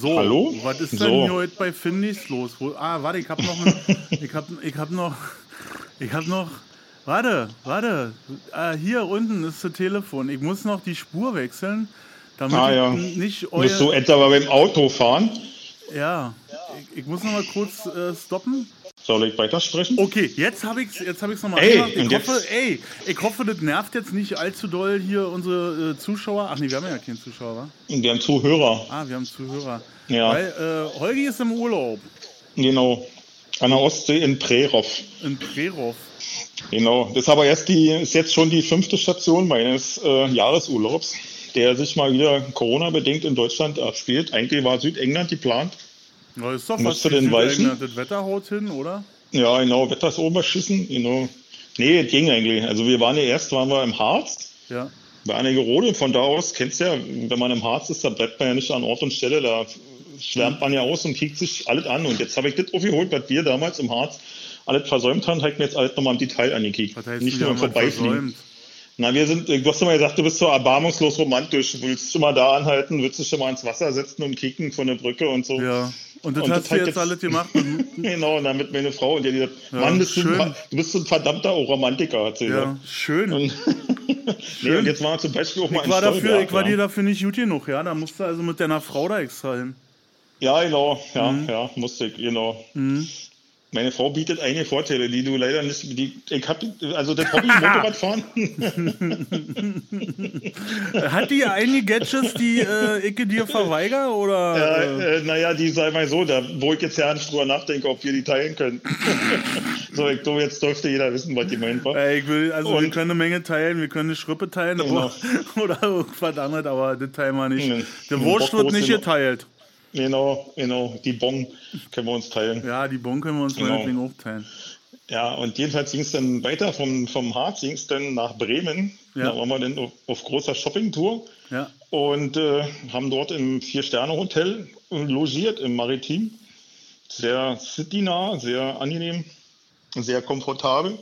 So, Hallo? was ist denn So. hier heute bei Findis los? Ah, warte, ich hab noch, ein, ich hab, ich hab noch, ich hab noch, warte, warte, ah, hier unten ist das Telefon. Ich muss noch die Spur wechseln, damit Ah, ja. ich nicht Du euer, bist so etwa beim Autofahren. ja, ich, ich muss noch mal kurz äh, stoppen. Soll ich weitersprechen? Okay, jetzt habe ich's, jetzt habe ich's nochmal Ey, gemacht. Ich hoffe, ey, ich hoffe, das nervt jetzt nicht allzu doll hier unsere äh, Zuschauer. Ach nee, wir haben ja keinen Zuschauer, wa? Wir haben Zuhörer. Ah, wir haben Zuhörer. Ja. Weil äh, Holgi ist im Urlaub Genau. An der Ostsee in Prerov. in Prerov. Genau. Das ist aber erst die, ist jetzt schon die fünfte Station meines äh, Jahresurlaubs, der sich mal wieder Corona-bedingt in Deutschland abspielt. Eigentlich war Südengland geplant. Na, ist doch Musst fast du weichen? Südengland. Das Wetter haut hin, oder? Ja, genau, Wetter ist oberschissen, genau. Nee, es ging eigentlich. Also wir waren ja erst, waren wir im Harz, Ja. bei Annigerode. Von da aus, kennst du ja, wenn man im Harz ist, da bleibt man ja nicht an Ort und Stelle, da schwärmt man ja aus und kriegt sich alles an. Und jetzt habe ich das aufgeholt, was wir damals im Harz alles versäumt haben, habe ich mir jetzt alles nochmal im Detail angekickt. Was heißt, Nicht nur im versäumt? Na, wir sind, du hast immer gesagt, du bist so erbarmungslos romantisch. Du willst schon mal da anhalten, willst dich schon mal ins Wasser setzen und kicken von der Brücke und so. Ja. Und das Und hast das du jetzt, jetzt- alles gemacht. Genau, und dann mit meine Frau und die gesagt, Ja, Mann, bist du, schön. ein, du bist so ein verdammter Romantiker, hat sie ja, schön. Und, nee, und jetzt war zum Beispiel auch mal ich war, dafür, Stolberg, ich war ja. dir dafür nicht gut genug, ja. Da musst du also mit deiner Frau da extra hin. Ja, genau, ja, Mhm. ja, musste ich, genau. Meine Frau bietet einige Vorteile, die du leider nicht, die, ich hab, also das Hobby Motorradfahren, Hat die einige Gadgets, die äh, ich dir verweigere? Oder? äh, äh, naja, die sei mal so, da, wo ich jetzt ja nicht drüber nachdenke, ob wir die teilen können. so, ich glaube, jetzt dürfte jeder wissen, was die war. Ey, ich will, also wir Und- können eine Menge teilen, wir können eine Schrippe teilen Genau. aber, oder irgendwas anderes, aber das teilen wir nicht. Mhm. Der Wurst wird nicht geteilt. Genau, genau, die Bon können wir uns teilen. Ja, die Bon können wir uns Genau. meinetwegen auch teilen. Ja, und jedenfalls ging es dann weiter vom, vom Harz, ging es dann nach Bremen. Ja. Da waren wir dann auf, auf großer Shoppingtour Ja. und äh, haben dort im Vier-Sterne-Hotel logiert im Maritim. Sehr citynah, sehr angenehm, sehr komfortabel.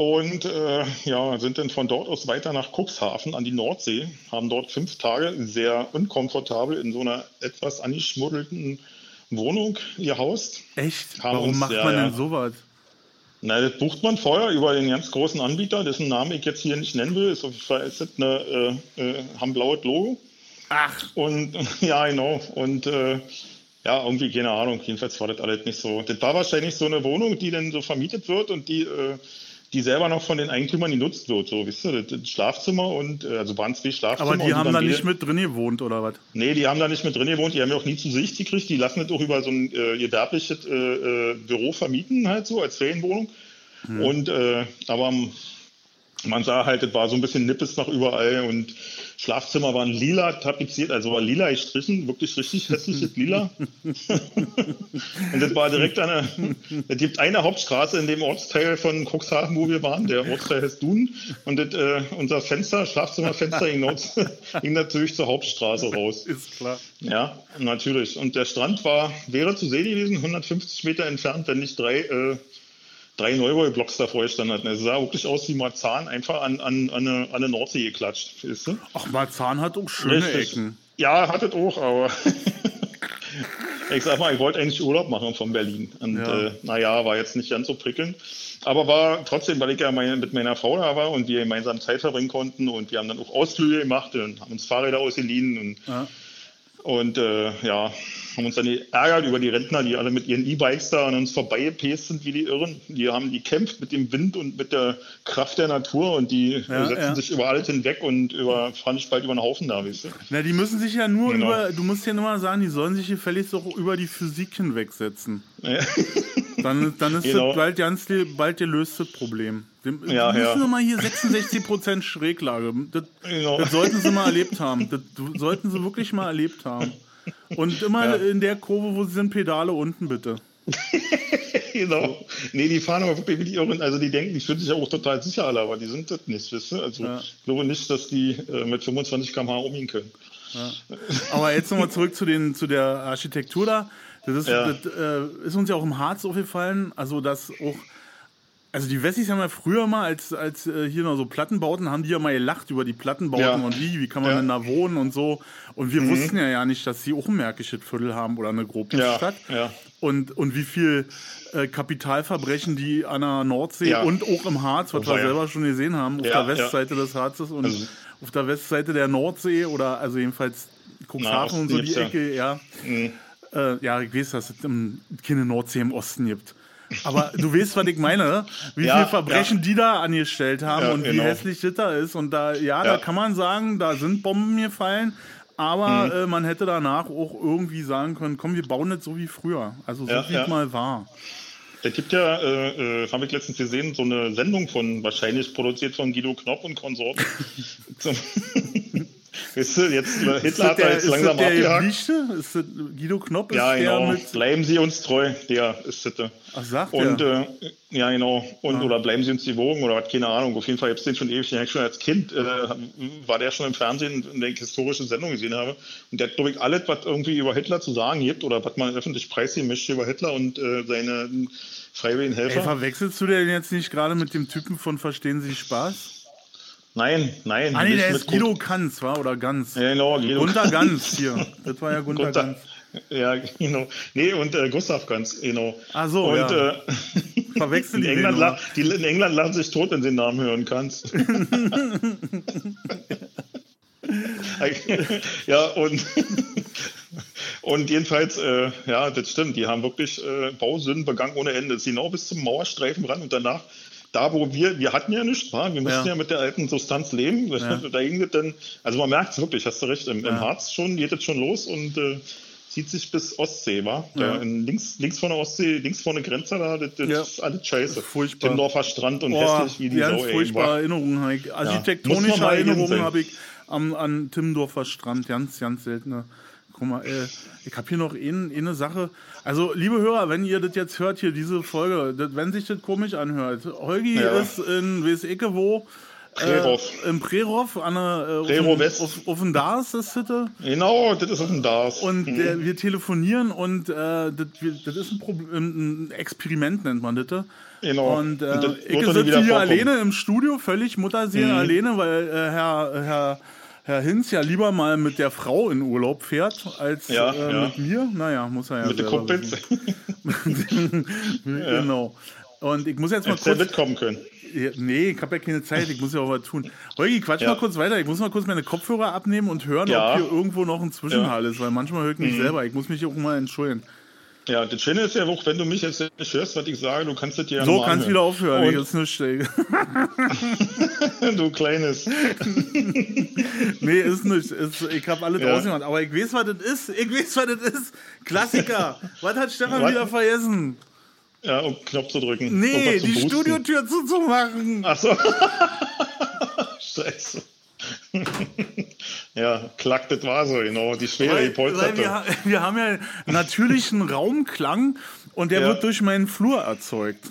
Und äh, ja, sind dann von dort aus weiter nach Cuxhaven an die Nordsee, haben dort fünf Tage sehr unkomfortabel in so einer etwas angeschmuddelten Wohnung gehaust. Echt? Haben Warum uns- macht man ja. denn sowas? Na, das bucht man vorher über den ganz großen Anbieter, dessen Namen ich jetzt hier nicht nennen will. Ist auf jeden Fall ist eine, äh, äh, haben blaues Logo. Ach, Und ja, genau. Und äh, ja, irgendwie, keine Ahnung, jedenfalls war das alles nicht so. Das war wahrscheinlich so eine Wohnung, die dann so vermietet wird und die, äh, die selber noch von den Eigentümern genutzt wird. So, wisst ihr, das, Schlafzimmer und äh, also waren zwei Schlafzimmer. aber die haben da nicht mit drin gewohnt, oder was? Nee, die haben da nicht mit drin gewohnt, die haben ja auch nie zu Sicht gekriegt. Die lassen das auch über so ein äh, gewerbliches äh, äh, Büro vermieten, halt so, als Ferienwohnung. Und äh, aber man sah halt, es war so ein bisschen Nippes nach überall und Schlafzimmer waren lila tapeziert, also war lila gestrichen, wirklich richtig hässliches Lila. und das war direkt eine, es gibt eine Hauptstraße in dem Ortsteil von Cuxhaven, wo wir waren, der Ortsteil heißt Dun und das, äh, unser Fenster, Schlafzimmerfenster ging, ging natürlich zur Hauptstraße raus. Ist klar. Ja, natürlich. Und der Strand war, wäre zu sehen gewesen, 150 Meter entfernt, wenn nicht drei, äh, drei Neubaublocks davor gestanden hatten. Es sah wirklich aus wie Marzahn, einfach an, an, an, eine, an eine Nordsee geklatscht. Weißt du? Ach, Marzahn hat auch schöne Richtig. Ecken. Ja, hattet auch, aber ich sag mal, ich wollte eigentlich Urlaub machen von Berlin. Und Ja. äh, naja, war jetzt nicht ganz so prickelnd. Aber war trotzdem, weil ich ja meine, mit meiner Frau da war und wir gemeinsam Zeit verbringen konnten und wir haben dann auch Ausflüge gemacht und haben uns Fahrräder ausgeliehen und Ja. und äh, ja, haben uns dann geärgert über die Rentner, die alle mit ihren E-Bikes da an uns vorbeigepäst sind wie die Irren. Die haben gekämpft mit dem Wind und mit der Kraft der Natur und die Ja, setzen ja. sich über alles hinweg und über, fahren nicht bald über den Haufen da, weißt du? Na, die müssen sich ja nur Genau. über, du musst ja nur mal sagen, die sollen sich gefälligst auch über die Physik hinwegsetzen. Ja. Dann, dann ist Genau. das bald, ganz, bald gelöst, das Problem. Wir Ja, müssen ja. wir mal hier 66% Schräglage. Das, Genau. das sollten sie mal erlebt haben. Das sollten sie wirklich mal erlebt haben. Und immer Ja. in der Kurve, wo sie sind, Pedale unten bitte. genau. Nee, die fahren aber wirklich wie die Irren. Also die denken, die fühlen sich ja auch total sicher alle, aber die sind das nicht, weißt du? Also Ja. ich glaube nicht, dass die äh, mit 25 km/h umgehen können. Aber jetzt nochmal zurück zu, den, zu der Architektur da. Das, ist, Ja. das äh, ist uns ja auch im Harz aufgefallen. Also, dass auch Also die Wessis haben ja früher mal, als, als äh, hier noch so Plattenbauten, haben die ja mal gelacht über die Plattenbauten Ja. und wie, wie kann man Ja. denn da wohnen und so. Und wir wussten ja ja nicht, dass sie auch ein Märkisches Viertel haben oder eine Ja, Gropiusstadt. ja. Und, und wie viel äh, Kapitalverbrechen die an der Nordsee Ja. und auch im Harz, was Oh, wir ja. selber schon gesehen haben, auf Ja, der Westseite des Harzes und Also- auf der Westseite der Nordsee oder also jedenfalls Cuxhaven und so die Ecke, ja. Äh, ja, ich weiß, dass es keine Nordsee im Osten gibt. Aber du weißt, was ich meine, wie Ja, viel Verbrechen die da angestellt haben Ja, und wie genau. hässlich das da ist. Und da, ja, da Ja. kann man sagen, da sind Bomben gefallen, aber Mhm. äh, man hätte danach auch irgendwie sagen können, komm, wir bauen das so wie früher. Also so Ja, wie ja. es mal war. Es gibt ja, äh, äh, habe ich letztens gesehen, so eine Sendung von, wahrscheinlich produziert von Guido Knopp und Konsorten. Zum- Weißt du, jetzt, Ist Hitler hat der, jetzt ist langsam der abgehakt. Geblichte? Ist das Guido Knopp? Ist Ja, genau. Bleiben Sie uns treu, der ist das. Ach, sagt Und er. äh, ja, genau. Und oder bleiben Sie uns die Wogen oder was, keine Ahnung. Auf jeden Fall gibt es den schon ewig. Ja, schon als Kind äh, war der schon im Fernsehen, in der ich historische Sendung gesehen habe. Und der hat, glaube ich, alles, was irgendwie über Hitler zu sagen gibt oder was man öffentlich preisgeben möchte über Hitler und äh, seine freiwilligen Ey, Helfer. verwechselst du den jetzt nicht gerade mit dem Typen von Verstehen Sie Spaß? Nein, nein. Ah, nee, der ist Guido Kanz, war? Oder Ganz? Ja, genau, Guido Gunter Ganz hier. Das war ja Gunter, Gunther- Ganz. Ja, genau. Nee, und äh, Gustav Ganz, genau. Ach so, und, ja. äh, Verwechseln in, die England die in England lachen sich tot, wenn sie den Namen hören kannst. ja, und, und jedenfalls, äh, ja, das stimmt, die haben wirklich äh, Bausünden begangen ohne Ende. Sie genau bis zum Mauerstreifen ran und danach, da wo wir, wir hatten ja nichts, wir mussten Ja. ja. mit der alten Substanz leben. Da ging das dann, also man merkt es wirklich, hast du recht, im, im Harz schon geht das schon los und äh, zieht sich bis Ostsee, war. Da Ja. in links, links von der Ostsee, links von der Grenze da, das, das Ja. ist alles scheiße. Furchtbar. Timmendorfer Strand und Oh, hässlich wie die ganz Sau, furchtbare Boah. Erinnerungen. Muss Architektonische Erinnerungen habe ich am, an Timmendorfer Strand. Ganz, ganz seltene. Guck mal, äh, ich habe hier noch eine, eine Sache. Also, liebe Hörer, wenn ihr das jetzt hört, hier diese Folge, das, wenn sich das komisch anhört. Holgi Ja. ist in weiß ich wo. Prerov. Äh, Im Prerov, an der, äh, auf dem-. Auf, auf dem Dars ist das. äh, Genau, das ist ein Das. Und der, wir telefonieren und äh, das, wir, das ist ein, Problem, ein Experiment, nennt man das. Genau. Und, äh, Und ich sitze hier vorkommen. alleine im Studio, völlig Mutterseelen alleine, weil äh, Herr, Herr, Herr Hinz ja lieber mal mit der Frau in Urlaub fährt, als Ja, äh, ja. mit mir. Naja, muss er ja Mit den Kumpels. Genau. Und ich muss jetzt mal hättest kurz mitkommen können. Nee, ich habe ja keine Zeit, ich muss ja auch was tun. Holgi, quatsch Ja. mal kurz weiter. Ich muss mal kurz meine Kopfhörer abnehmen und hören, Ja. ob hier irgendwo noch ein Zwischenhall ist, weil manchmal höre ich Mhm. mich selber. Ich muss mich auch mal entschuldigen. Ja, das Schöne ist ja auch, wenn du mich jetzt nicht hörst, was ich sage, du kannst das dir ja So, kannst wieder anhören. aufhören. Und- Ich ist nicht still. du kleines. Nee, ist nicht. Ist, ich habe alles Ja. ausgemacht. Aber ich weiß, was das ist. Ich weiß, was das ist. Klassiker. was hat Stefan Was? wieder vergessen? Ja, um Knopf zu drücken. Nee, zum die Boosten. Studiotür zuzumachen. Ach so. Scheiße. Ja, klack, das war so, genau. Die schwere Weil, weil Polsterte. wir, wir haben ja natürlichen Raumklang und der Ja. wird durch meinen Flur erzeugt.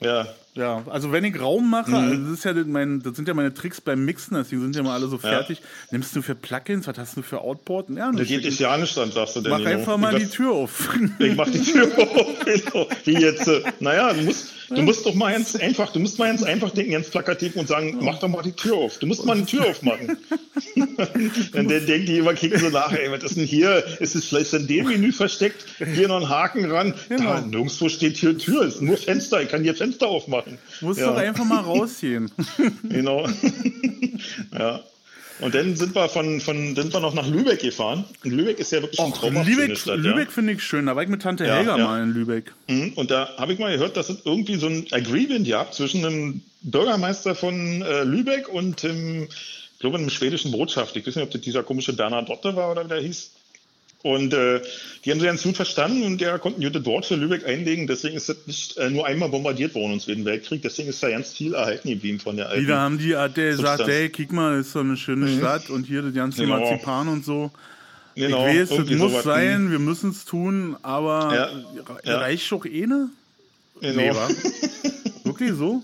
Ja, Ja, also wenn ich Raum mache, Mhm. also das, ist ja mein, das sind ja meine Tricks beim Mixen, deswegen sind ja mal alle so fertig. Nimmst du für Plugins, was hast du für Outboard? Ja, da nicht. geht dich ja nicht an, sagst du denn. Mach einfach mal ich, die Tür auf. Ich mach die Tür auf. Genau. Wie jetzt? äh, Naja, du musst, du musst doch mal ganz einfach, du musst mal ganz einfach denken, ganz plakativ und sagen, mach doch mal die Tür auf. Du musst mal eine Tür aufmachen. Dann den- denken die immer, kicken so nach, ey, was ist denn hier? Ist es vielleicht in dem Menü versteckt? Hier noch ein Haken ran. Genau. Da, nirgendwo steht hier Tür, es ist nur Fenster, ich kann hier Fenster aufmachen. Musst ja, doch einfach mal rausgehen. Genau. ja. Und dann sind wir von, von sind wir noch nach Lübeck gefahren. Und Lübeck ist ja wirklich ein Och, schöne Lübeck, Stadt. Lübeck finde ich schön. Da war ich mit Tante Ja, Helga ja. mal in Lübeck. Ja. Mhm. Und da habe ich mal gehört, dass es irgendwie so ein Agreement gab zwischen einem Bürgermeister von äh, Lübeck und dem, ich glaube, einem schwedischen Botschaft. Ich weiß nicht, ob das dieser komische Bernadotte war oder wie der hieß. Und äh, die haben sich ganz gut verstanden und der konnten gute dort für Lübeck einlegen. Deswegen ist das nicht äh, nur einmal bombardiert worden im Zweiten Weltkrieg. Deswegen ist da ganz viel erhalten geblieben von der alten. Wieder haben die der gesagt, Substanz. ey, guck mal, das ist so eine schöne Stadt und hier das ganze Genau. Marzipan und so. genau, ich weiß, das muss sowas. sein, wir müssen es tun, aber Ja, ja. reicht doch eh ne? Genau. Nee? Wirklich so?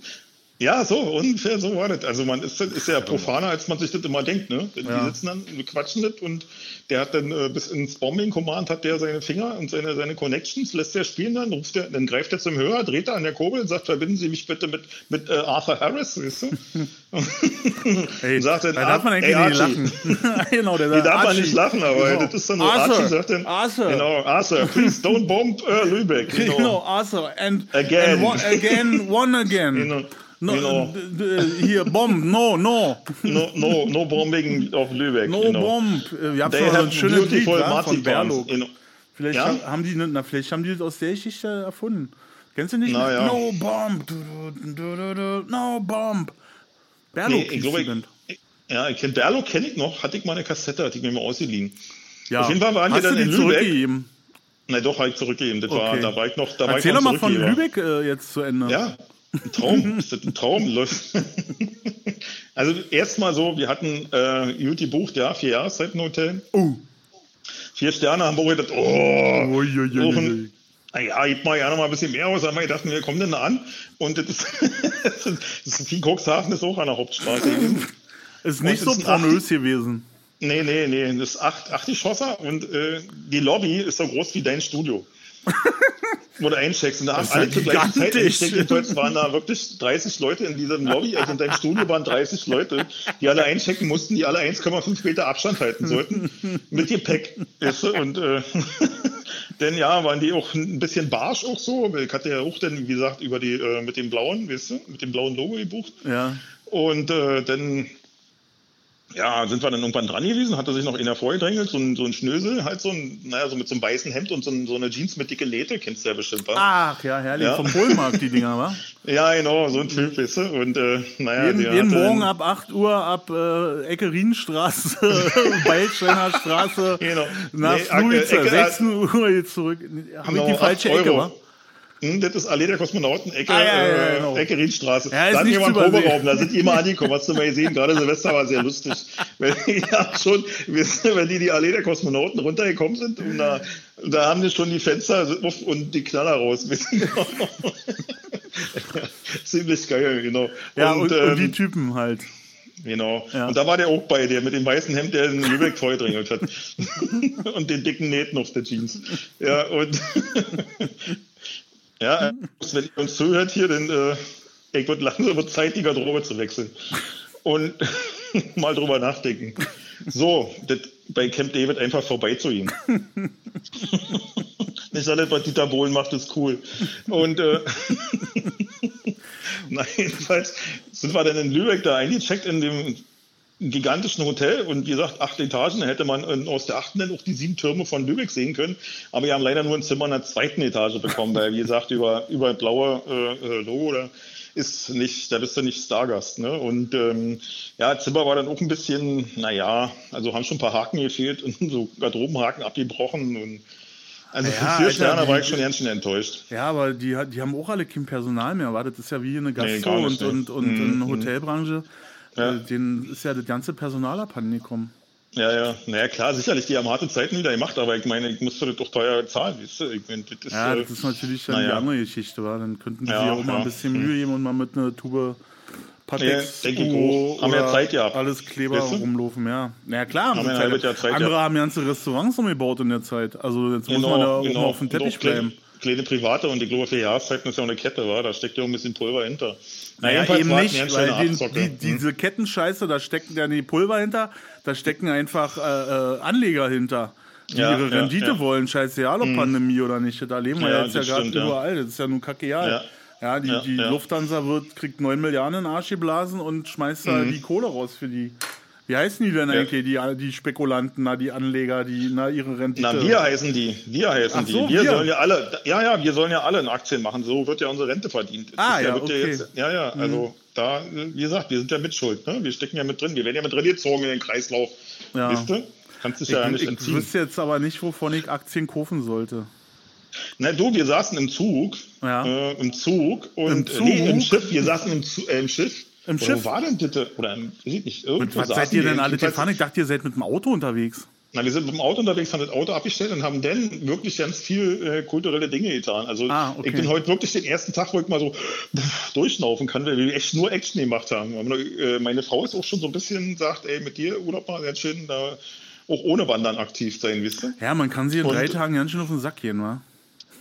Ja, so, ungefähr so war das. Also man ist, ist ja profaner, als man sich das immer denkt. Ne? Die Ja. sitzen dann, wir quatschen das und der hat dann äh, bis ins Bombing Command hat der seine Finger und seine, seine Connections, lässt der spielen dann, ruft der, dann greift er zum Hörer, dreht er an der Kurbel und sagt, verbinden Sie mich bitte mit, mit äh, Arthur Harris, weißt du? Ey, Und sagt dann, da darf man "Ah, eigentlich ey, nicht Archie." lachen. genau, der Die sagt, darf man nicht lachen, aber Genau. das ist dann so, Arthur, Archie sagt dann, Arthur. genau, Arthur, please don't bomb äh, Lübeck. Genau, Genau. Arthur. And, Again. And one, again, one again. Genau. No, d- Hier, Bomb, no, no. No, no, no bombing auf Lübeck. No genau. Bomb. Äh, Wir haben so ein schönes Lied wa, von Marzipan. Berlo. Genau. Vielleicht Ja? ha- haben die, na, vielleicht haben die das aus der Geschichte erfunden. Kennst du nicht? Na ja. No Bomb. No Bomb. Berlo Nee, ich glaube, ich, ja, ich kenn Berlo kenne ich noch, hatte ich mal eine Kassette, hatte ich mir mal ausgeliehen. Ja. auf jeden Fall waren Hast dann du die in Lübeck. Na doch, habe ich zurückgegeben. Das war, Okay. da war ich noch, da war Erzähl ich doch noch mal von. Lübeck äh, jetzt zu Ende. Ja, ein Traum. ist das ein Traum? Läuft. also erstmal so, wir hatten äh, Juti bucht, ja, vier Jahreszeiten Hotel. Oh. Vier Sterne haben wir gedacht, oh, Uiuiui. suchen. Naja, gib mal ja noch mal ein bisschen mehr aus. Aber wir dachten, wir kommen denn da an? Und das ist, das ist wie Cuxhaven ist auch an der Hauptstraße gewesen. Ist nicht so pornös gewesen. Nee, nee, nee, das ist acht, acht Geschosser und äh, die Lobby ist so groß wie dein Studio. Wo du eincheckst. Und da haben alle zur gleichen Zeit eingecheckt. Waren da wirklich 30 Leute in diesem Lobby. Also in deinem Studio waren 30 Leute, die alle einchecken mussten, die alle 1,5 Meter Abstand halten sollten. Mit Gepäck. Weißt du? Und äh, denn ja, waren die auch ein bisschen barsch auch so. Ich hatte ja auch dann, wie gesagt, über die, äh, mit dem blauen, weißt du, mit dem blauen Logo gebucht. Ja. Und äh, dann ja, sind wir dann irgendwann dran gewesen, hatte sich noch einer vorgedrängelt, so ein, so ein Schnösel, halt so ein, naja, so mit so einem weißen Hemd und so, ein, so eine Jeans mit dicke Läte, kennst du ja bestimmt, wa? Ach, ja, herrlich. Ja. Vom Polenmarkt, die Dinger, wa? Ja, genau, so ein Typ, weißt du? Und äh, naja, Jeden, der jeden Morgen ab 8 Uhr ab äh, Ecke Rienstraße, Beilsteiner Straße, Genau. nach Nee, Fluize, Ecke- 16 Uhr jetzt zurück. Habe Genau, ich die falsche Ecke, wa? Hm, das ist Allee der Kosmonauten, Ecke, Ah, ja, ja, äh, genau. Ecke Riedstraße. Ja, da einen übersehen. Proberaum, da sind die immer angekommen, hast du mal gesehen, gerade Silvester war sehr lustig. Wenn, ja, schon, wenn die die Allee der Kosmonauten runtergekommen sind, und da, da haben die schon die Fenster auf und die Knaller raus. ziemlich geil, genau. Ja, und, und, ähm, die Typen halt. Genau. Ja. Und da war der auch bei, der mit dem weißen Hemd, der in Lübeck vorgedrängelt hat. und den dicken Nähten auf der Jeans. Ja, und ja, wenn ihr uns zuhört hier, dann äh, ich langsam Zeit, die Garderobe zu wechseln. Und mal drüber nachdenken. So, bei Camp David einfach vorbei zu ihm. Nicht alles, was Dieter Bohlen macht, ist cool. Und äh, Nein, jedenfalls sind wir dann in Lübeck da eingecheckt in dem gigantischen Hotel und wie gesagt, acht Etagen, da hätte man äh, aus der achten dann auch die sieben Türme von Lübeck sehen können, aber wir haben leider nur ein Zimmer in der zweiten Etage bekommen, weil wie gesagt, über, über blaue äh, äh, Logo, da ist nicht, da bist du nicht Stargast, ne? Und ähm, ja, Zimmer war dann auch ein bisschen, naja, also haben schon ein paar Haken gefehlt und so Garderobenhaken abgebrochen und also Ja, für vier Sterne war ich schon ganz schön enttäuscht. Ja, aber die, hat- die haben auch alle kein Personal mehr, war das ist ja wie eine Gastro- nicht, und, und, ne. und Mhm, eine Hotelbranche. Ja. Äh, denen ist ja das ganze Personal abhanden gekommen. Ja, ja, naja, klar, sicherlich, die haben harte Zeiten wieder gemacht, aber ich meine, ich musste das doch teuer zahlen, weißt du? Ich meine, das ist, Ja, äh, das ist natürlich dann die naja. andere Geschichte, war. Dann könnten die Ja, sich auch mal ein ja. bisschen Mühe geben und mal mit einer Tube Patex Ja, denke ich auch. Haben ja Zeit gehabt. alles Kleber Weißt du? rumlaufen, ja. Na ja, klar, haben sie ja Zeit gehabt. Zeit andere gehabt. haben ganze Restaurants umgebaut in der Zeit. Also jetzt muss man ja auch mal auf dem Teppich bleiben. Kleine private und ich glaube, für Jahreszeiten ist ja auch eine Kette, war, da steckt ja auch ein bisschen Pulver hinter. Na, Naja, jedenfalls eben nicht, weil schöne die, die, Hm. diese Kettenscheiße, da stecken ja die Pulver hinter, da stecken einfach äh, äh, Anleger hinter, die Ja, ihre ja, Rendite ja. wollen, scheißegal ob Pandemie oder nicht. Da leben wir Ja, ja jetzt ja gerade ja. überall, das ist ja nun kackeal. Ja. Ja, die, Ja, die ja. Lufthansa wird, kriegt 9 Milliarden in den Arsch geblasen und schmeißt da die Kohle raus für die. Wie heißen die denn Mhm. Ja. eigentlich, die, die Spekulanten, na, die Anleger, die na, ihre Rendite... Na, wir heißen die. Wir heißen Ach die. so, wir, wir. sollen ja alle, ja, ja, wir sollen ja alle in Aktien machen. So wird ja unsere Rente verdient. Ah, ja, okay. Mhm. jetzt, ja, ja, also da, wie gesagt, wir sind ja mitschuld. Ne? Wir stecken ja mit drin. Wir werden ja mit drin gezogen in den Kreislauf. Ja. Weißt du? Kannst dich ja ich, nicht ich entziehen. wüsste jetzt aber nicht, wovon ich Aktien kaufen sollte. Na du, wir saßen im Zug, Ja. äh, im Zug und Im äh, nee, im Zug? Schiff. Wir saßen im, äh, im Schiff. Im Oder Schiff? Wo war denn bitte? Oder im, weiß ich nicht, irgendwo Und was seid ihr denn alle gefahren? Ich dachte, ihr seid mit dem Auto unterwegs. Na, wir sind mit dem Auto unterwegs, haben das Auto abgestellt und haben dann wirklich ganz viel äh, kulturelle Dinge getan. Also Ah, okay. ich bin heute wirklich den ersten Tag, wo ich mal so pff, durchschnaufen kann, weil wir echt nur Action gemacht haben. Äh, meine Frau ist auch schon so ein bisschen, sagt, ey, mit dir Urlaub mal ganz schön da auch ohne Wandern aktiv sein, wisst ihr? Ja, man kann sie in Und- drei Tagen ganz schön auf den Sack gehen, wa?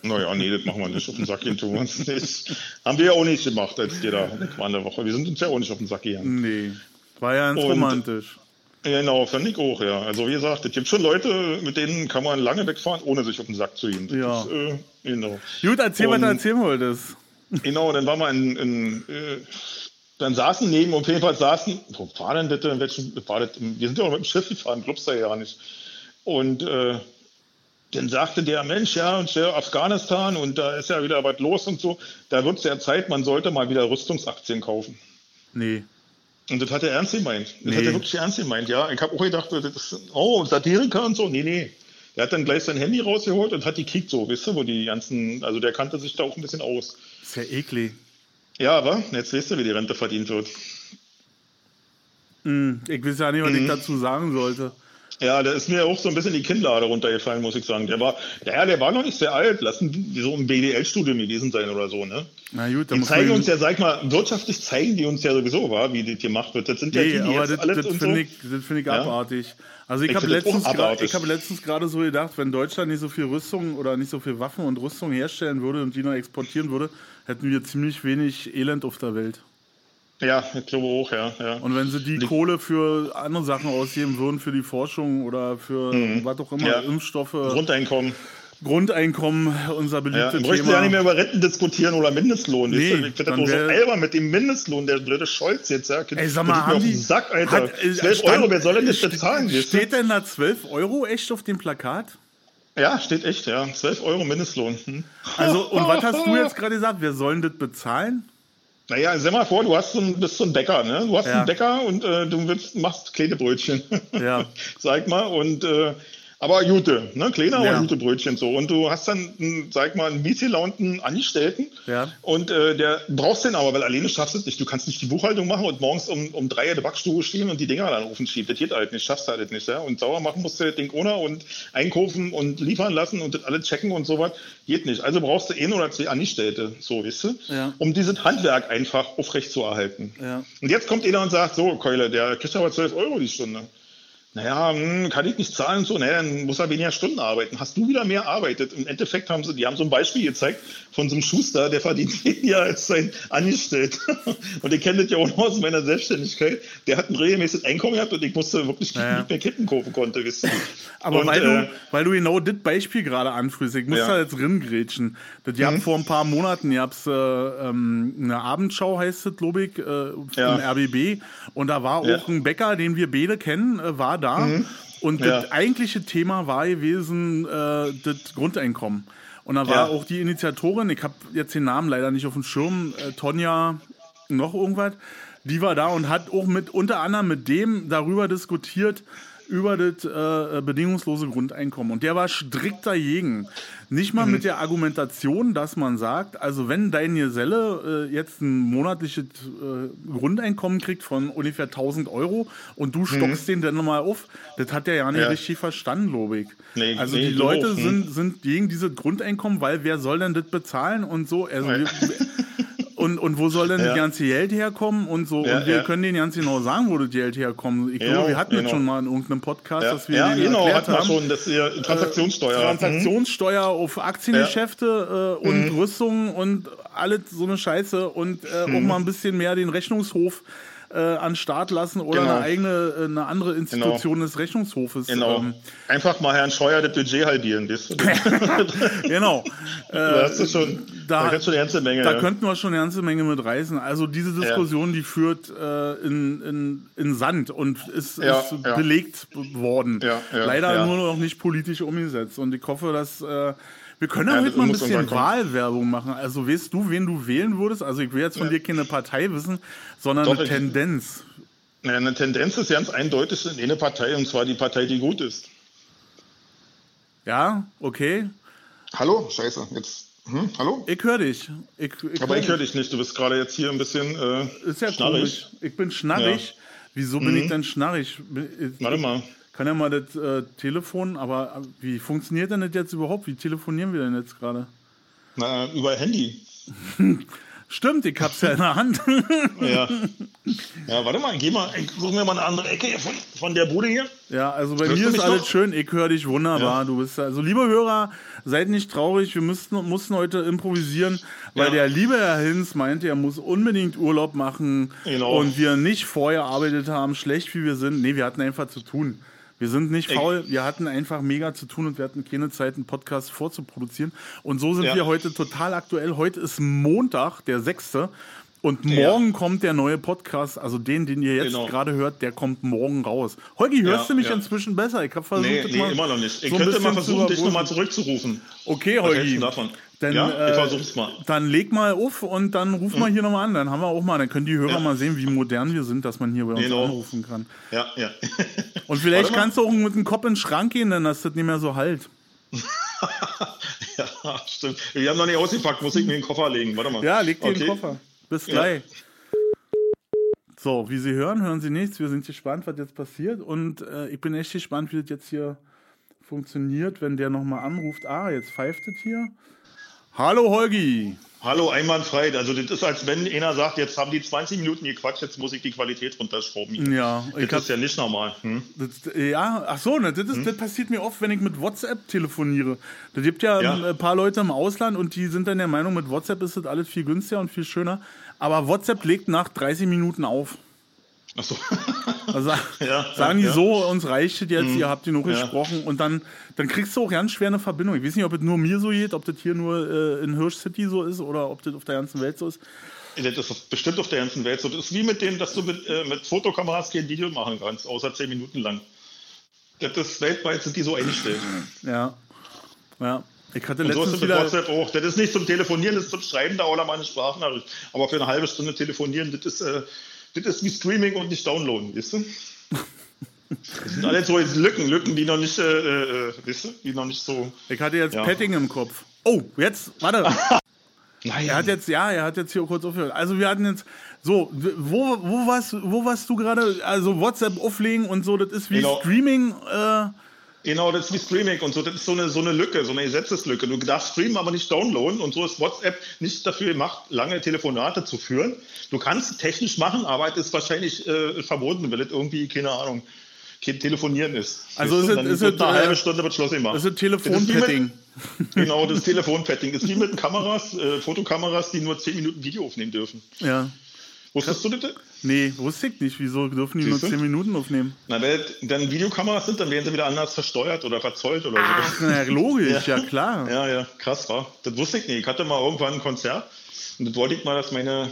Naja, nee, das machen wir nicht. Auf den Sack gehen tun wir uns nicht. Haben wir ja auch nicht gemacht, als wir da weg waren eine Woche. Wir sind uns ja auch nicht auf den Sack gegangen. Nee. War ja ganz Und- romantisch. Genau, fand ich auch, ja. Also wie gesagt, es gibt schon Leute, mit denen kann man lange wegfahren, ohne sich auf den Sack zu gehen. Das Ja. Ist, äh, genau. Gut, erzähl, was Und- du erzählen wolltest. Genau, dann waren wir in, in äh, dann saßen neben, auf jeden Fall saßen, wo war denn das, in welchem, war das, wir sind ja auch mit dem Schiff gefahren, glaubst du ja nicht. Und äh, dann sagte der Mensch, ja, und der Afghanistan und da ist ja wieder was los und so, da wird es ja Zeit, man sollte mal wieder Rüstungsaktien kaufen. Nee. Und das hat er ernst gemeint. Das Nee. hat er wirklich ernst gemeint, ja. Ich habe auch gedacht, das ist, oh, Satiriker und so. Nee, nee. Der hat dann gleich sein Handy rausgeholt und hat die gekickt so, wisst ihr, wo die ganzen, also der kannte sich da auch ein bisschen aus. Ist ja eklig. Ja, aber jetzt weißt du, wie die Rente verdient wird. Hm, ich weiß ja nicht, was Mhm. ich dazu sagen sollte. Ja, da ist mir auch so ein bisschen die Kinnlade runtergefallen, muss ich sagen. Der war, ja, der war noch nicht sehr alt. Lass ihn so im BDL-Studium gewesen sein oder so, ne? Na gut, dann Die zeigen uns ja, sag mal, wirtschaftlich zeigen die uns ja sowieso, war, wie das gemacht wird. Das sind ja Nee, die, die aber jetzt das, alles das finde so. ich, das find ich Ja. abartig. Also ich, Ich habe letztens, gra- abartig. ich hab letztens gerade so gedacht, wenn Deutschland nicht so viel Rüstung oder nicht so viel Waffen und Rüstung herstellen würde und die noch exportieren würde, hätten wir ziemlich wenig Elend auf der Welt. Ja, ich glaube auch, ja. ja. Und wenn sie die, Die- Kohle für andere Sachen ausgeben würden, für die Forschung oder für was auch immer, Mhm. Ja. Impfstoffe, Grundeinkommen. Grundeinkommen, unser Ja, beliebtes bräuchten Thema. ja nicht mehr über Renten diskutieren oder Mindestlohn. Nee, ich finde das nur so albern mit dem Mindestlohn, der blöde Scholz jetzt. Ja. Ey, sag mal, haben die... Sack, Alter. hat, äh, 12 stand- Euro, wer soll denn das bezahlen? Steht denn da 12 Euro echt auf dem Plakat? Ja, steht echt, ja. 12 Euro Mindestlohn. Hm. Also, und was hast du jetzt gerade gesagt? Wir sollen das bezahlen? Naja, stell mal vor, du hast so ein, bist so ein Bäcker, ne? Du hast Ja. einen Bäcker und äh, du willst, machst kleine Brötchen. Ja. sag mal, und äh, aber gute, ne? Kleine, Ja. aber gute Brötchen so. Und du hast dann, einen, sag mal, einen mietgelaunten Angestellten. Ja. Und äh, der brauchst den aber, weil alleine schaffst du es nicht. Du kannst nicht die Buchhaltung machen und morgens um, um drei in der Backstube stehen und die Dinger dann rufen schieben. Das geht halt nicht, schaffst du halt nicht. Ja? Und sauer machen musst du das Ding ohne und einkaufen und liefern lassen und das alles checken und sowas. Geht nicht. Also brauchst du ein oder zwei Angestellte, so, weißt du? Ja. Um dieses Handwerk einfach aufrecht zu erhalten. Ja. Und jetzt kommt einer und sagt, so, Keule, der kriegt aber 12 Euro die Stunde. Naja, hm, kann ich nicht zahlen und so, naja, dann muss er weniger Stunden arbeiten. Hast du wieder mehr arbeitet? Im Endeffekt haben sie, die haben so ein Beispiel gezeigt von so einem Schuster, der verdient weniger als sein Angestellter. Und ich kenne das ja auch noch aus meiner Selbstständigkeit. Der hat ein regelmäßiges Einkommen gehabt und ich musste wirklich Ja. nicht mehr Ketten kaufen konnte, wisst ihr. Aber und, weil, äh, du, weil du genau das Beispiel gerade anführst, ich muss Ja. Mhm. da jetzt ringrätschen. Das gab vor ein paar Monaten, gab's äh, ähm, eine Abendschau, heißt es, glaube ich, äh, Ja. im RBB. Und da war Ja. auch ein Bäcker, den wir beide kennen, äh, war da. Und Mhm. Ja. das eigentliche Thema war gewesen, äh, das Grundeinkommen. Und da war Ja. auch die Initiatorin, ich habe jetzt den Namen leider nicht auf dem Schirm, äh, Tonja noch irgendwas, die war da und hat auch mit unter anderem mit dem darüber diskutiert, über das äh, bedingungslose Grundeinkommen. Und der war strikt dagegen. Nicht mal mit der Argumentation, dass man sagt, also wenn dein Geselle äh, jetzt ein monatliches äh, Grundeinkommen kriegt von ungefähr 1000 Euro und du stockst den dann nochmal auf, das hat der ja nicht Ja. richtig verstanden, glaube ich. Nee, also nee, die Leute auch, sind, sind gegen dieses Grundeinkommen, weil wer soll denn das bezahlen und so. Also wir, und, und wo soll denn Ja. das ganze Geld herkommen und so. Ja, und wir ja. können denen ganz genau sagen, wo das Geld herkommt. Ich glaube, wir hatten genau. das schon mal in irgendeinem Podcast, dass wir ja genau, erklärt hat man haben. schon, das ist Transaktionssteuer. Mhm. Transaktionssteuer auf Aktiengeschäfte äh, und Mhm. Rüstung und alles so eine Scheiße und äh, Mhm. auch mal ein bisschen mehr den Rechnungshof äh, an Start lassen oder Genau. eine eigene, äh, eine andere Institution des Rechnungshofes. Genau. Ähm, Einfach mal Herrn Scheuer das Budget halbieren, weißt du? genau. Äh, Da hast du schon, da- da, kannst du eine ganze Menge. Da ja. könnten wir schon eine ganze Menge mit reißen. Also diese Diskussion, die führt äh, in, in, in Sand und ist, Ja, ist ja. belegt worden. Ja, ja, Leider ja. nur noch nicht politisch umgesetzt. Und ich hoffe, dass äh, wir können ja Ja, heute mal ein bisschen. Wahlwerbung machen. Also weißt du, wen du wählen würdest? Also ich will jetzt von dir keine Partei wissen, sondern Doch, eine Tendenz. Naja, eine Tendenz ist ganz eindeutig in eine Partei, und zwar die Partei, die gut ist. Ja, okay. Hallo? Scheiße, jetzt. Hm? Hallo? Ich höre dich. Ich, ich Aber ich höre dich nicht, du bist gerade jetzt hier ein bisschen äh, Ist ja schnarrig. komisch. Ich bin schnarrig. Wieso bin ich denn schnarrig? Warte mal. Kann ja mal das äh, Telefon, aber äh, wie funktioniert denn das jetzt überhaupt? Wie telefonieren wir denn jetzt gerade? Na, über Handy. Stimmt, ich hab's ja in der Hand. ja. Ja, warte mal, geh mal, suchen wir mal eine andere Ecke von, von der Bude hier. Ja, also bei Hörst mir ist alles noch? schön, ich höre dich wunderbar. Ja. Du bist also liebe Hörer, seid nicht traurig, wir müssten, mussten heute improvisieren, weil ja. der liebe Herr Hinz meinte, er muss unbedingt Urlaub machen genau. und wir nicht vorher arbeitet haben, schlecht wie wir sind. Nee, wir hatten einfach zu tun. Wir sind nicht faul, wir hatten einfach mega zu tun und wir hatten keine Zeit, einen Podcast vorzuproduzieren. Und so sind ja. wir heute total aktuell. Heute ist Montag, der 6. Und morgen ja. kommt der neue Podcast, also den, den ihr jetzt genau. gerade hört, der kommt morgen raus. Holgi, hörst ja, du mich ja. inzwischen besser? Ich habe versucht, nee, nee, immer noch nicht. Ich so könnte mal versuchen, dich nochmal zurückzurufen. Okay, Holgi. davon? Dann, ja, ich äh, versuch's mal. Dann leg mal auf und dann ruf mal hm. hier nochmal an. Dann haben wir auch mal, dann können die Hörer ja. mal sehen, wie modern wir sind, dass man hier bei uns genau. anrufen kann. Ja, ja. und vielleicht kannst du auch mit dem Kopf in den Schrank gehen, dann dass das nicht mehr so halt. ja, stimmt. Wir haben noch nicht ausgepackt, muss ich mir den Koffer legen. Warte mal. Ja, leg dir okay. den Koffer. Bis gleich. Ja. So, wie Sie hören, hören Sie nichts. Wir sind gespannt, was jetzt passiert. Und äh, ich bin echt gespannt, wie das jetzt hier funktioniert, wenn der nochmal anruft. Ah, jetzt pfeift es hier. Hallo Holgi. Hallo, einwandfrei. Also das ist, als wenn einer sagt, jetzt haben die 20 Minuten gequatscht, jetzt muss ich die Qualität runterschrauben. Ja. Das ist ja nicht normal. Hm? Das, ja, ach so, ne, das, ist, hm? das passiert mir oft, wenn ich mit WhatsApp telefoniere. Da gibt ja, ja, ein paar Leute im Ausland und die sind dann der Meinung, mit WhatsApp ist das alles viel günstiger und viel schöner. Aber WhatsApp legt nach 30 Minuten auf. Ach so. Also ja, sagen die ja. so, uns reicht es jetzt, mhm. ihr habt genug ja. gesprochen und dann, dann kriegst du auch ganz schwer eine Verbindung. Ich weiß nicht, ob es nur mir so geht, ob das hier nur äh, in Hirsch City so ist oder ob das auf der ganzen Welt so ist. Das ist bestimmt auf der ganzen Welt so. Das ist wie mit dem, dass du mit, äh, mit Fotokameras kein Video machen kannst, außer 10 Minuten lang. Das ist weltweit sind die so eingestellt. Ja. Ja. Ich hatte letztens und so ist wieder WhatsApp auch. Das ist nicht zum Telefonieren, das ist zum Schreiben da oder mal eine Sprachnachricht. Aber für eine halbe Stunde telefonieren, das ist, äh, das ist wie Streaming und nicht Downloaden, weißt du? Das sind alles so Lücken, Lücken, die noch nicht, äh, äh, weißt du, die noch nicht so. Ich hatte jetzt ja. Petting im Kopf. Oh, jetzt, warte. Nein. Er hat jetzt, ja, er hat jetzt hier kurz aufgehört. Also wir hatten jetzt, so, wo, wo warst, wo warst du gerade? Also WhatsApp auflegen und so, das ist wie genau. Streaming. Äh, Genau, das ist wie Streaming und so. Das ist so eine, so eine Lücke, so eine Gesetzeslücke. Du darfst streamen, aber nicht downloaden. Und so ist WhatsApp nicht dafür gemacht, lange Telefonate zu führen. Du kannst technisch machen, aber es ist wahrscheinlich äh, verboten, weil es irgendwie, keine Ahnung, kein Telefonieren ist. Also ist, es, ist eine halbe Stunde wird Schluss gemacht. Das ist Telefonpetting. Genau, das Telefonpetting. ist wie mit Kameras, äh, Fotokameras, die nur 10 Minuten Video aufnehmen dürfen. Ja. Wusstest du das? Nee, wusste ich nicht. Wieso dürfen die Siehst nur 10 Minuten aufnehmen? Na, wenn dann Videokameras sind, dann werden sie wieder anders versteuert oder verzollt oder Ach, so. Na, logisch, ja. ja. klar. Ja, ja, krass war. Das wusste ich nicht. Ich hatte mal irgendwann ein Konzert und das wollte ich mal, dass meine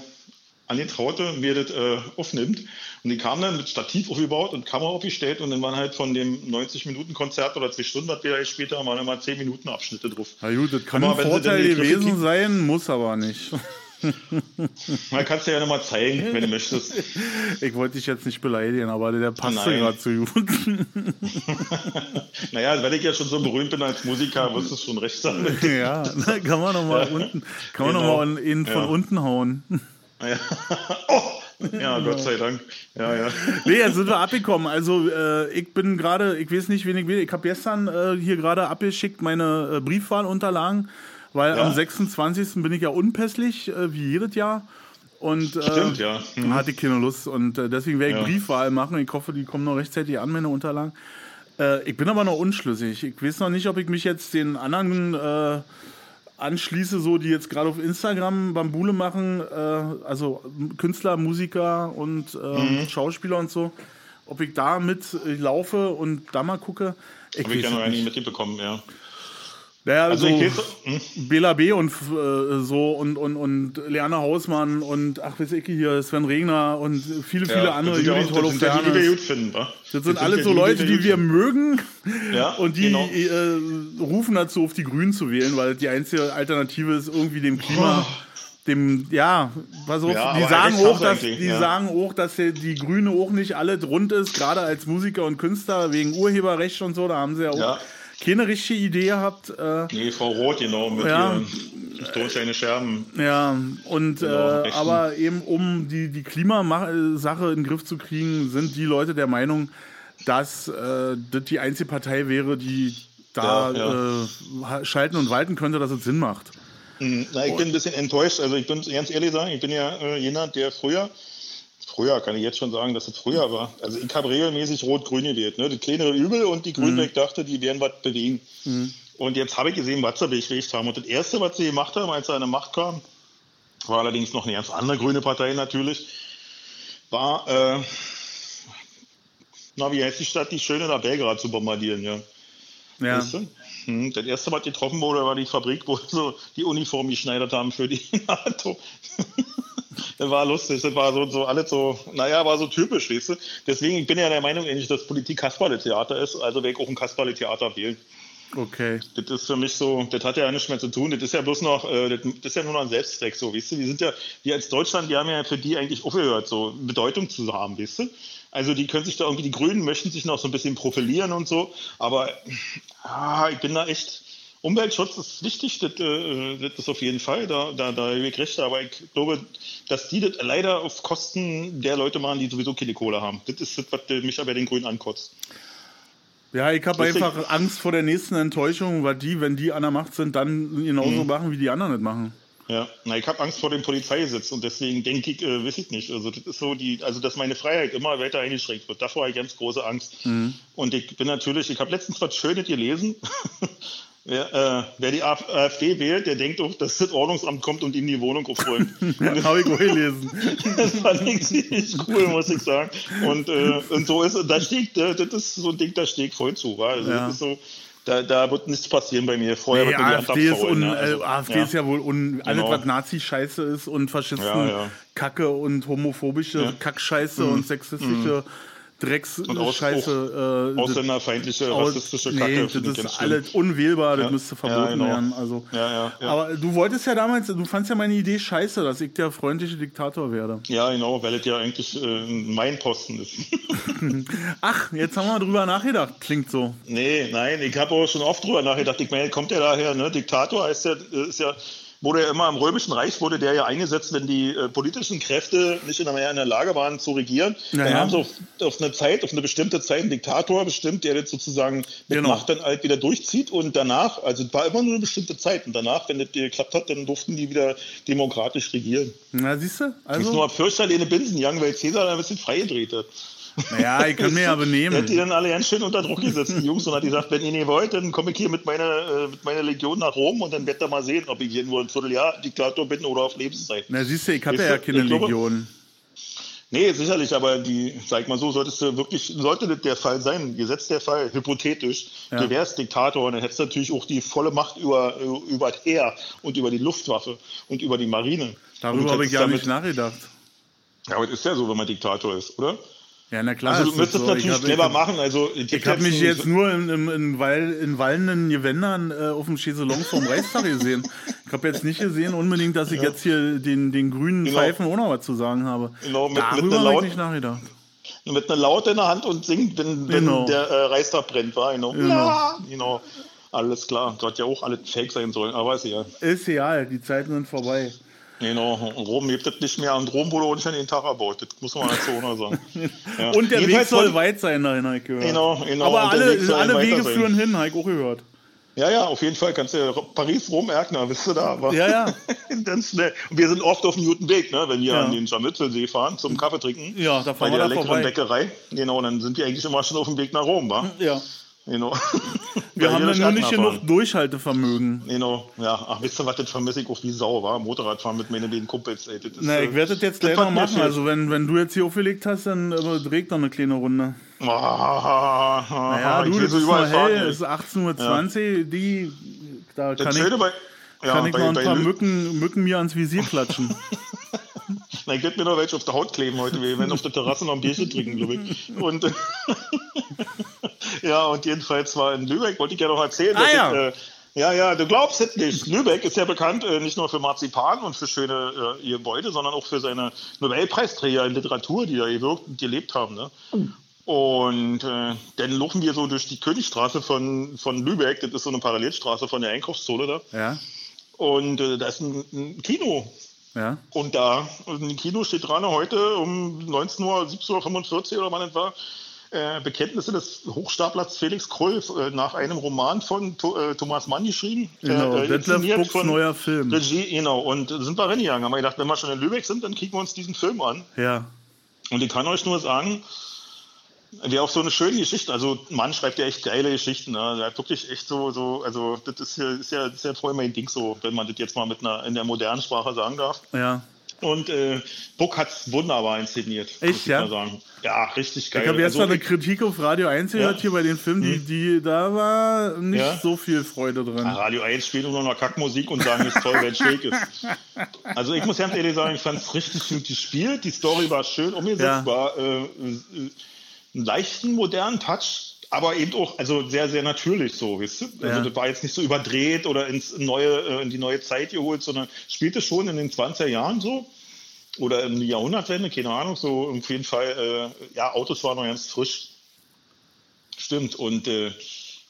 Angetraute mir das äh, aufnimmt. Und die kam dann mit Stativ aufgebaut und Kamera aufgestellt und dann waren halt von dem 90-Minuten-Konzert oder zwei Stunden, was wir später waren immer 10 Minuten Abschnitte drauf. Na gut, das kann aber ein Vorteil gewesen sein, muss aber nicht. Man kann es dir ja nochmal zeigen, wenn du möchtest. Ich wollte dich jetzt nicht beleidigen, aber der passt gerade zu gut. naja, wenn ich ja schon so berühmt bin als Musiker, wirst du es schon recht sein. ja, kann man nochmal ja. unten, kann man genau. noch mal ihn von ja. unten hauen. Ja. Oh! Ja, Gott sei Dank. Ja, ja. Nee, jetzt sind wir abgekommen. Also äh, ich bin gerade, ich weiß nicht, wen ich will. Ich habe gestern äh, hier gerade abgeschickt meine äh, Briefwahlunterlagen weil ja. am 26. bin ich ja unpässlich, äh, wie jedes Jahr. Und äh, Stimmt, ja. Mhm. hatte ich keine Lust. Und äh, deswegen werde ich ja. Briefwahl machen. Ich hoffe, die kommen noch rechtzeitig an, meine Unterlagen. Äh, ich bin aber noch unschlüssig. Ich weiß noch nicht, ob ich mich jetzt den anderen äh, anschließe, so die jetzt gerade auf Instagram Bambule machen, äh, also Künstler, Musiker und mhm. Schauspieler und so. Ob ich da mitlaufe und da mal gucke. Ich Habe ich ja noch nicht mitbekommen, ja. Naja, also so hm? Bela B. und äh, so und, und, und Leanne Hausmann und ach weiß ich hier, Sven Regner und viele, viele ja, andere Judith Holofernes. Das, die gut finden, wa? das sind alles so Leute, die wir mögen ja, und die genau. äh, rufen dazu, auf die Grünen zu wählen, weil die einzige Alternative ist irgendwie dem Klima. Oh. Dem, ja, pass auf, ja, die sagen auch, dass, die ja. sagen auch, dass die Grüne auch nicht alle rund ist, gerade als Musiker und Künstler wegen Urheberrecht und so, da haben sie ja auch ja keine richtige Idee habt. Äh, nee, Frau Roth, genau, mit ja, ihren Stoßsteine Scherben. Ja, und genau, äh, aber eben um die, die Klimasache in den Griff zu kriegen, sind die Leute der Meinung, dass äh, das die einzige Partei wäre, die da ja, ja. Äh, schalten und walten könnte, dass es Sinn macht. Mhm. Na, ich bin ein bisschen enttäuscht. Also ich bin ganz ehrlich sagen, ich bin ja äh, jener, der früher, früher kann ich jetzt schon sagen, dass es früher war. Also ich habe regelmäßig Rot-Grün gewählt. Ne? Das kleinere Übel und die Grünen, mhm. ich dachte, die werden was bewegen. Mhm. Und jetzt habe ich gesehen, was sie bewegt haben. Und das Erste, was sie gemacht haben, als sie an die Macht kamen, war allerdings noch eine ganz andere grüne Partei natürlich, war, äh, na, wie heißt die Stadt, die schöne da Belgrad zu bombardieren, ja. Ja. Weißt du? hm, das erste, was getroffen wurde, war die Fabrik, wo so die Uniform geschneidert haben für die NATO. Das war lustig, das war so, so alles so, naja, war so typisch, weißt du. Deswegen, ich bin ja der Meinung eigentlich, dass Politik Kasperle-Theater ist, also werde ich auch ein Kasperle-Theater wählen. Okay. Das ist für mich so, das hat ja nichts mehr zu tun. Das ist ja bloß noch, äh, das ist ja nur noch ein Selbstzweck, so, weißt du. Wir sind ja, wir als Deutschland, die haben ja für die eigentlich aufgehört, so Bedeutung zu haben, weißt du. Also die können sich da irgendwie, die Grünen möchten sich noch so ein bisschen profilieren und so, aber ah, ich bin da echt, Umweltschutz ist wichtig, das, äh, das ist auf jeden Fall, da, da, da habe ich recht, aber ich glaube, dass die das leider auf Kosten der Leute machen, die sowieso keine Kohle haben. Das ist das, was mich aber den Grünen ankotzt. Ja, ich habe einfach Angst vor der nächsten Enttäuschung, weil die, wenn die an der Macht sind, dann genauso mhm. machen, wie die anderen nicht machen. Ja, na, ich habe Angst vor dem Polizeigesetz und deswegen denke ich, äh, weiß ich nicht. Also das ist so die, also dass meine Freiheit immer weiter eingeschränkt wird. Davor habe ich ganz große Angst. Mhm. Und ich bin natürlich, ich habe letztens was Schönes gelesen. Wer, äh, wer, die AfD wählt, der denkt auch, dass das Ordnungsamt kommt und ihm die Wohnung aufräumt. ja, Habe ich gelesen. das fand ich ziemlich cool, muss ich sagen. Und, äh, und so ist, da steht, äh, das ist so ein Ding, da stehe ich voll zu. Wa? Also ja. das so, da, da, wird nichts passieren bei mir. Vorher nee, wird mir AfD, ist, un, ne? also, äh, AfD ja. ist ja wohl un, alles, genau. was Nazi-Scheiße ist und Faschisten ja, und homophobische Kackscheiße mhm. und sexistische mhm. Drecksscheiße. Äh, ausländerfeindliche, aus, rassistische Kacke. Nee, das ist alles unwählbar, das müsste verboten genau. werden. Also, Aber du wolltest ja damals, du fandst ja meine Idee scheiße, dass ich der freundliche Diktator werde. Ja, genau, weil es ja eigentlich äh, mein Posten ist. Ach, jetzt haben wir drüber nachgedacht, klingt so. Nee, nein, ich habe auch schon oft drüber nachgedacht. Ich meine, kommt ja daher, ne? Diktator heißt ja, ist ja wurde ja immer im Römischen Reich wurde der ja eingesetzt, wenn die äh, politischen Kräfte nicht in der, in der Lage waren zu regieren. Ja, dann haben sie auf, auf, eine Zeit, auf eine bestimmte Zeit einen Diktator bestimmt, der jetzt sozusagen mit genau. Macht dann halt wieder durchzieht und danach, also es war immer nur eine bestimmte Zeit und danach, wenn das geklappt hat, dann durften die wieder demokratisch regieren. Na, siehst du? Also das ist nur ab fürchterliche Binsenjang, weil Cäsar da ein bisschen freigedreht hat. Naja, ich kann mir ja benehmen. Er hat die dann alle ganz schön unter Druck gesetzt, die Jungs, und hat gesagt, wenn ihr nicht wollt, dann komme ich hier mit meiner, äh, mit meiner Legion nach Rom und dann werdet ihr mal sehen, ob ich hier nur ein Vierteljahr Diktator bin oder auf Lebenszeit. Na siehst du, ich hatte ja keine Legion. Nee, sicherlich, aber die, sag mal so, solltest du wirklich, sollte das der Fall sein, gesetzt der Fall, hypothetisch, ja. du wärst Diktator und dann hättest du natürlich auch die volle Macht über, über das Heer und über die Luftwaffe und über die Marine. Darüber habe ich gar nicht nachgedacht. Ja, aber das ist ja so, wenn man Diktator ist, oder? Ja, na klar. Also du müsstest so. natürlich hab, clever hab, machen. Also ich habe mich jetzt nur in, in, in, Wall, in wallenden Gewändern äh, auf dem Chaiselong vom Reichstag gesehen. Ich habe jetzt nicht gesehen unbedingt, dass ich ja. jetzt hier den, den grünen genau. Pfeifen auch noch was zu sagen habe. Genau, mit, Darüber habe ich nicht nachgedacht. Mit einer Laute in der Hand und singt, wenn, wenn genau. der äh, Reichstag brennt, war genau. Genau. Ja, genau. Alles klar. Sollte ja auch alles fake sein sollen, aber ist ja. Ist ja, die Zeiten sind vorbei. Genau, Rom lebt das nicht mehr und Rom wurde auch nicht an den Tag erbaut. Das muss man dazu auch sagen. Ja. Und der Jedenfalls Weg soll weit sein, nein, habe ich gehört. Genau, genau. Aber alle, alle Wege führen hin, habe ich auch gehört. Ja, ja, auf jeden Fall kannst du Paris, Rom, Erkner, bist du da. Aber ja, ja. ganz schnell. Und wir sind oft auf dem guten Weg, ne? wenn wir ja. an den Scharmützelsee fahren zum Kaffee trinken. Ja, da fahren wir da leckeren vorbei. Bäckerei. Genau, dann sind wir eigentlich immer schon auf dem Weg nach Rom, wa? Ja. Genau. Wir haben dann nur nicht genug Durchhaltevermögen. Genau, ja. Ach, wisst ihr was, das vermisse ich auch wie Sau, war? Motorradfahren mit meinen beiden Kumpels, ey. Das ist, Na, ich werde das jetzt gleich noch machen. Also, wenn, wenn du jetzt hier aufgelegt hast, dann äh, trägt doch eine kleine Runde. Ah, naja, du, das ist mal hell, es ist 18.20 Uhr, ja. die, da kann ich, bei, ja, kann ich bei, noch ein paar Mücken, Mücken mir ans Visier klatschen. Na, ich werde mir noch welche auf der Haut kleben heute. Wir werden auf der Terrasse noch ein Bierchen trinken, glaube ich. Und ja, und jedenfalls war in Lübeck, wollte ich ja noch erzählen, ah, ja. Ich, äh, ja, ja, du glaubst es nicht. Lübeck ist ja bekannt äh, nicht nur für Marzipan und für schöne äh, Gebäude, sondern auch für seine Nobelpreisträger in Literatur, die da gewirkt und gelebt haben. Ne? Und äh, dann laufen wir so durch die Königstraße von, von Lübeck, das ist so eine Parallelstraße von der Einkaufszone da. Ja. Und äh, da ist ein, ein Kino. Ja. Und da, und ein Kino steht dran heute um 19 Uhr, 17.45 Uhr oder wann es war, äh, Bekenntnisse des Hochstaplers Felix Krull äh, nach einem Roman von to, äh, Thomas Mann geschrieben. Genau, äh, Detlef Bucks neuer Film. Regie, genau. Und sind wir reingegangen. Haben wir gedacht, wenn wir schon in Lübeck sind, dann kriegen wir uns diesen Film an. Ja. Und ich kann euch nur sagen, Wäre auch so eine schöne Geschichte. Also, Mann schreibt ja echt geile Geschichten. Ne? Der hat wirklich echt so, so also, das ist ja, ist ja, ist ja voll mein Ding so, wenn man das jetzt mal mit einer, in der modernen Sprache sagen darf. Ja. Und äh, Buck hat es wunderbar inszeniert. Echt, ja? Ja, richtig geil. Ich habe gestern also, eine Kritik auf Radio 1 gehört ja. hier bei den Filmen, die, hm. die, da war nicht ja. so viel Freude drin. Ja, Radio 1 spielt nur noch Kackmusik und sagen, es ist toll, wenn es schräg ist. Also ich muss ganz ehrlich sagen, ich fand es richtig gut gespielt, die Story war schön umgesetzt, war äh, äh, einen leichten modernen Touch, aber eben auch also sehr, sehr natürlich so, weißt du? Also das war jetzt nicht so überdreht oder ins neue, äh, in die neue Zeit geholt, sondern spielte schon in den 20er Jahren so oder in die Jahrhundertwende, keine Ahnung, so auf jeden Fall, äh, ja, Autos waren noch ganz frisch. Stimmt, und äh,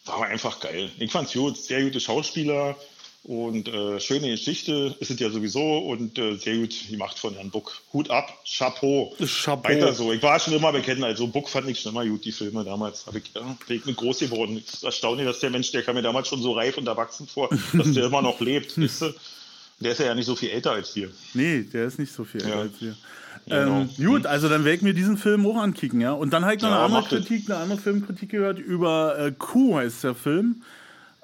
war einfach geil. Ich fand's gut, sehr gute Schauspieler, und äh, schöne Geschichte ist es ja sowieso und äh, sehr gut gemacht von Herrn Buck. Hut ab, Chapeau. Chapeau. Weiter so. Ich war schon immer bekannt, also Buck fand ich schon immer gut, die Filme damals. Habe ich, ja, bin ich mit groß geworden. Es ist erstaunlich, dass der Mensch, der kam mir damals schon so reif und erwachsen vor, dass der immer noch lebt. weißt du? Der ist ja nicht so viel älter als wir. Nee, der ist nicht so viel älter ja. als wir. Genau. Ähm, gut, also dann werde ich mir diesen Film auch ankicken, ja. Und dann habe ich noch ja, eine andere Kritik, eine andere Filmkritik gehört über äh, Q heißt der Film.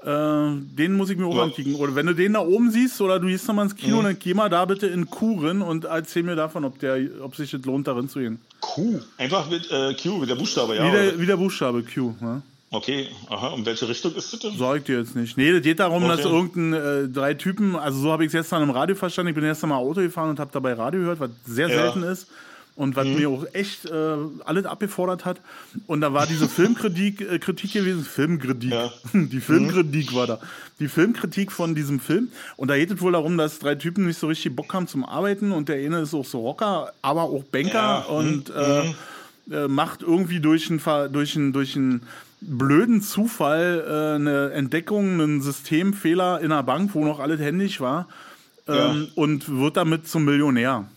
Äh, den muss ich mir auch ja. ankicken. Oder wenn du den da oben siehst oder du gehst nochmal ins Kino, mhm. dann geh mal da bitte in Q rein und erzähl mir davon, ob, der, ob sich das lohnt, darin zu gehen. Q? Einfach mit äh, Q, mit der Buchstabe, ja? Wie der, wie der Buchstabe Q, ja. Okay, aha, und welche Richtung ist das denn? Sag ich dir jetzt nicht. Nee, das geht darum, okay. dass irgendein äh, drei Typen, also so habe ich es jetzt dann im Radio verstanden, ich bin erst einmal Auto gefahren und habe dabei Radio gehört, was sehr ja. selten ist und was mhm. mir auch echt äh, alles abgefordert hat. Und da war diese Filmkritik äh, Kritik gewesen, Filmkritik, ja. die Filmkritik mhm. war da. Die Filmkritik von diesem Film. Und da geht es wohl darum, dass drei Typen nicht so richtig Bock haben zum Arbeiten und der eine ist auch so Rocker, aber auch Banker ja. und mhm. äh, mhm. äh, macht irgendwie durch einen durch einen durch einen blöden Zufall äh, eine Entdeckung, einen Systemfehler in einer Bank, wo noch alles händisch war. Ähm, ja. und wird damit zum Millionär.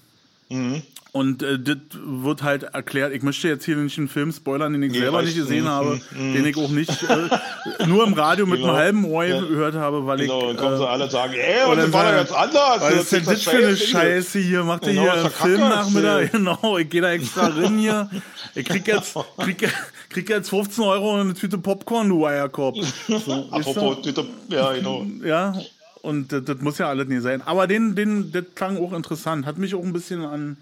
Mhm. Und äh, das wird halt erklärt. Ich möchte jetzt hier nicht einen Film spoilern, den ich nee, selber nicht gesehen mm, habe, mm, den ich auch nicht äh, nur im Radio mit genau. einem halben Ohr ja. gehört habe, weil genau, ich. Dann kommen äh, sie alle und sagen, ey, und dann war er ganz anders. Was ist denn das für eine Scheiße hier? Macht ihr genau, hier einen Filmnachmittag? Genau, ich gehe da extra rein hier. Ich krieg jetzt, krieg, krieg jetzt 15 Euro und eine Tüte Popcorn, du Eierkorb. So, Apropos Tüte, ja, genau. Ja, und das, das muss ja alles nicht sein. Aber den, den, das klang auch interessant. Hat mich auch ein bisschen an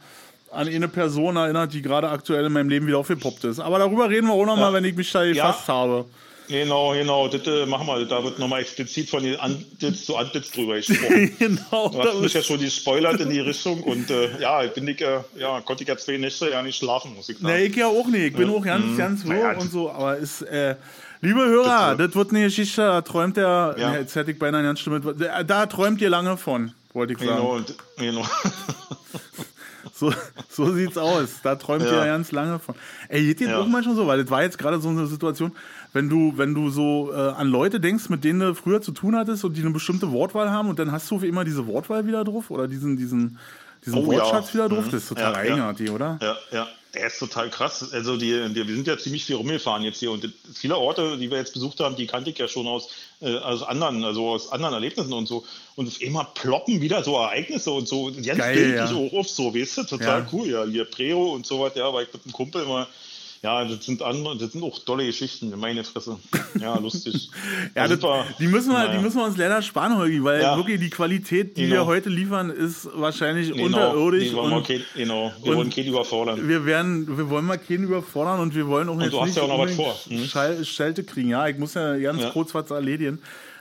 an eine Person erinnert, die gerade aktuell in meinem Leben wieder aufgepoppt ist. Aber darüber reden wir auch nochmal, ja. wenn ich mich da gefasst ja. habe. Genau, genau, das äh, machen wir. Da wird nochmal explizit von den Antlitz zu Antlitz drüber gesprochen. genau. Du hast mich ja schon gespoilert in die Richtung und äh, ja, bin ich, äh, ja, konnte ich ja zwei Nächte ja nicht schlafen, muss ich sagen. Nee, ich ja auch nicht. Ich bin auch ganz, mhm. ganz ruhig und so, aber ist, äh, liebe Hörer, das, das, wird eine Geschichte, da träumt der, ja. nee, jetzt hätte ich beinahe ganz schlimm, da träumt ihr lange von, wollte ich sagen. Genau, genau. So, so sieht's aus. Da träumt ja. ihr ganz lange von. Ey, geht dir ja. auch manchmal so, weil das war jetzt gerade so eine Situation, wenn du, wenn du so äh, an Leute denkst, mit denen du früher zu tun hattest und die eine bestimmte Wortwahl haben und dann hast du immer diese Wortwahl wieder drauf oder diesen, diesen, diesen oh, Wortschatz ja. wieder drauf, mhm. das ist total ja, eigenartig, oder? Ja, ja. Der ist total krass. Also die, die, wir sind ja ziemlich viel rumgefahren jetzt hier und viele Orte, die wir jetzt besucht haben, die kannte ich ja schon aus, äh, aus anderen, also aus anderen Erlebnissen und so. Und auf immer ploppen wieder so Ereignisse und so. Ganz Geil, ja. so auf so, weißt du, total ja. cool. Ja, hier Prero und so was, ja, weil ich mit einem Kumpel immer ja, das sind andere, das sind auch tolle Geschichten, meine Fresse. Ja, lustig. ja, das, die, müssen wir, naja. die müssen wir uns leider sparen, Holgi, weil ja. wirklich die Qualität, die genau. wir heute liefern, ist wahrscheinlich genau. unterirdisch. wollen und, wir, genau. wir wollen keinen überfordern. Wir, werden, wir wollen mal keinen überfordern und wir wollen auch und jetzt du hast nicht ja auch noch was vor. Hm? Schelte kriegen. Ja, ich muss ja ganz ja. kurz was erledigen.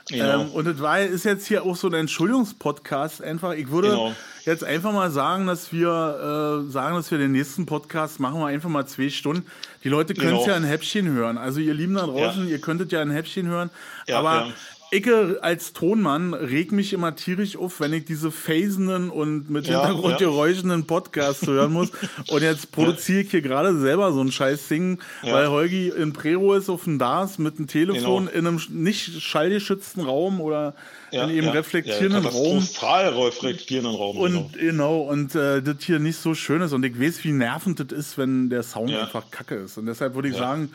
Genau. Ähm, und das war, ist jetzt hier auch so ein Entschuldigungspodcast. Einfach, ich würde genau. Jetzt einfach mal sagen, dass wir äh, sagen, dass wir den nächsten Podcast machen wir einfach mal zwei Stunden. Die Leute können es genau. ja ein Häppchen hören. Also ihr Lieben da draußen, ja. ihr könntet ja ein Häppchen hören. Ja, aber ich als Tonmann reg mich immer tierisch auf, wenn ich diese phasenden und mit Ja, Hintergrundgeräuschen Podcasts hören muss. Und jetzt produziere ich hier gerade selber so ein scheiß Ding, Ja. weil Holgi in Prero ist auf dem DAS mit einem Telefon Genau. in einem nicht schallgeschützten Raum oder Ja, in eben ja, reflektierenden ja, Raum. Reflektierenden Raum. Und genau, und äh, das hier nicht so schön ist. Und ich weiß, wie nervend das ist, wenn der Sound einfach kacke ist. Und deshalb würde ich sagen,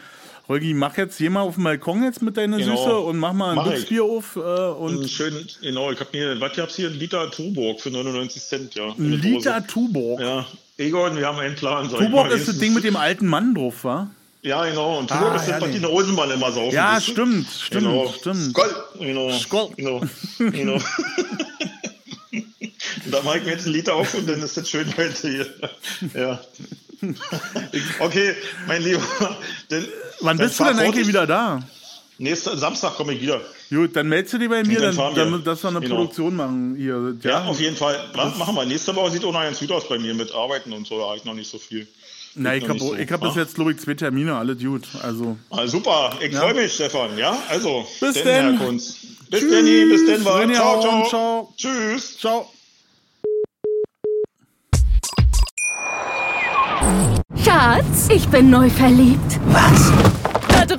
Holgi, mach jetzt hier mal auf dem Balkon jetzt mit deiner Genau. Süße und mach mal ein. Dutzbier auf äh, und schön, genau, ich habe mir, was gab's hier? Ein Liter Tuborg für 99 Cent, ja. ein Liter Tuborg. Ja. Egon, wir haben einen Plan. Tuborg ist das Ding mit dem alten Mann drauf, wa? Ja, genau. Und Tuborg Ah, ist das, was herrlich. die Rosenmann immer saufen. Ja, du? stimmt, stimmt, Genau. stimmt. Skoll. Genau. Skoll. Genau. genau. Da mache ich mir jetzt einen Liter auf und dann ist das schön heute hier. Ja. Okay, mein Lieber. Denn, Wann dann bist du denn eigentlich wieder da? Nächsten Samstag komme ich wieder. Gut, dann meldest du dich bei mir, dann dann, damit, dass wir eine Genau. Produktion machen hier. Ja, auf jeden Fall. Was machen wir? Nächste Woche sieht auch noch ganz gut aus bei mir mit Arbeiten und so. Da habe ich noch nicht so viel. Na, ich habe so, ich hab bis jetzt, glaube ich, zwei Termine, alle gut. Also, Ah, super, ich freue mich, Stefan. Ja, also, Bis denn, denn. Herr Kunz. Bis Danny, bis denn, Ciao, ciao. ciao. Tschüss. ciao. Schatz, ich bin neu verliebt. Was?